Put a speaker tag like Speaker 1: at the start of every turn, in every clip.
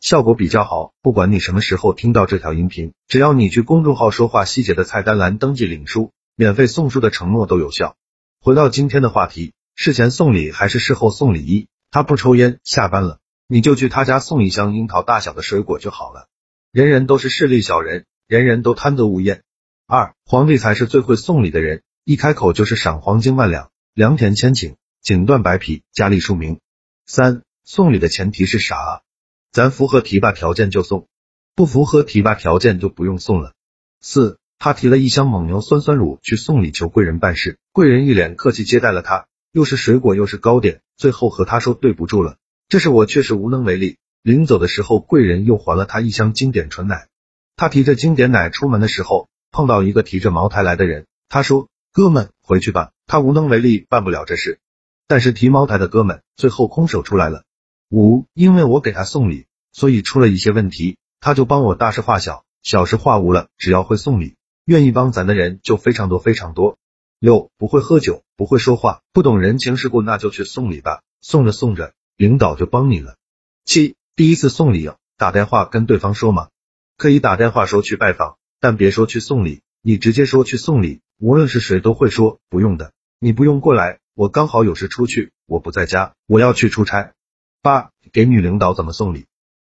Speaker 1: 效果比较好。不管你什么时候听到这条音频，只要你去公众号说话细节的菜单栏登记领书，免费送书的承诺都有效。回到今天的话题，事前送礼还是事后送礼？一，他不抽烟，下班了，你就去他家送一箱樱桃大小的水果就好了。人人都是势利小人，人人都贪得无厌。二，皇帝才是最会送礼的人，一开口就是赏黄金万两，良田千顷，锦缎白匹，佳丽数名。三，送礼的前提是啥？咱符合提拔条件就送，不符合提拔条件就不用送了。四，他提了一箱蒙牛酸酸乳去送礼求贵人办事，贵人一脸客气接待了他，又是水果又是糕点，最后和他说对不住了，这是我确实无能为力。临走的时候，贵人又还了他一箱经典纯奶。他提着经典奶出门的时候，碰到一个提着茅台来的人。他说：“哥们，回去吧。”他无能为力，办不了这事。但是提茅台的哥们最后空手出来了。五，因为我给他送礼，所以出了一些问题，他就帮我大事化小，小事化无了。只要会送礼，愿意帮咱的人就非常多非常多。六，不会喝酒，不会说话，不懂人情世故，那就去送礼吧。送着送着，领导就帮你了。七。第一次送礼，打电话跟对方说嘛，可以打电话说去拜访，但别说去送礼，你直接说去送礼，无论是谁都会说不用的，你不用过来，我刚好有事出去，我不在家，我要去出差。八，给女领导怎么送礼？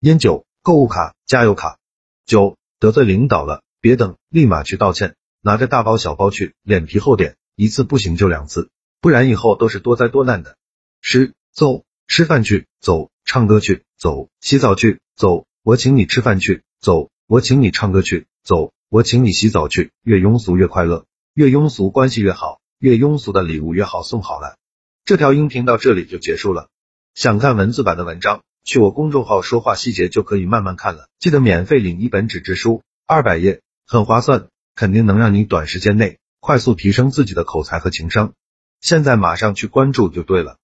Speaker 1: 烟酒、购物卡、加油卡。九，得罪领导了，别等，立马去道歉，拿着大包小包去，脸皮厚点，一次不行就两次，不然以后都是多灾多难的。十，走，吃饭去，走。唱歌去，走；洗澡去，走；我请你吃饭去，走；我请你唱歌去，走；我请你洗澡去。越庸俗越快乐，越庸俗关系越好，越庸俗的礼物越好送。好了，这条音频到这里就结束了。想看文字版的文章，去我公众号说话细节就可以慢慢看了。记得免费领一本纸质书，二百页，很划算，肯定能让你短时间内快速提升自己的口才和情商。现在马上去关注就对了。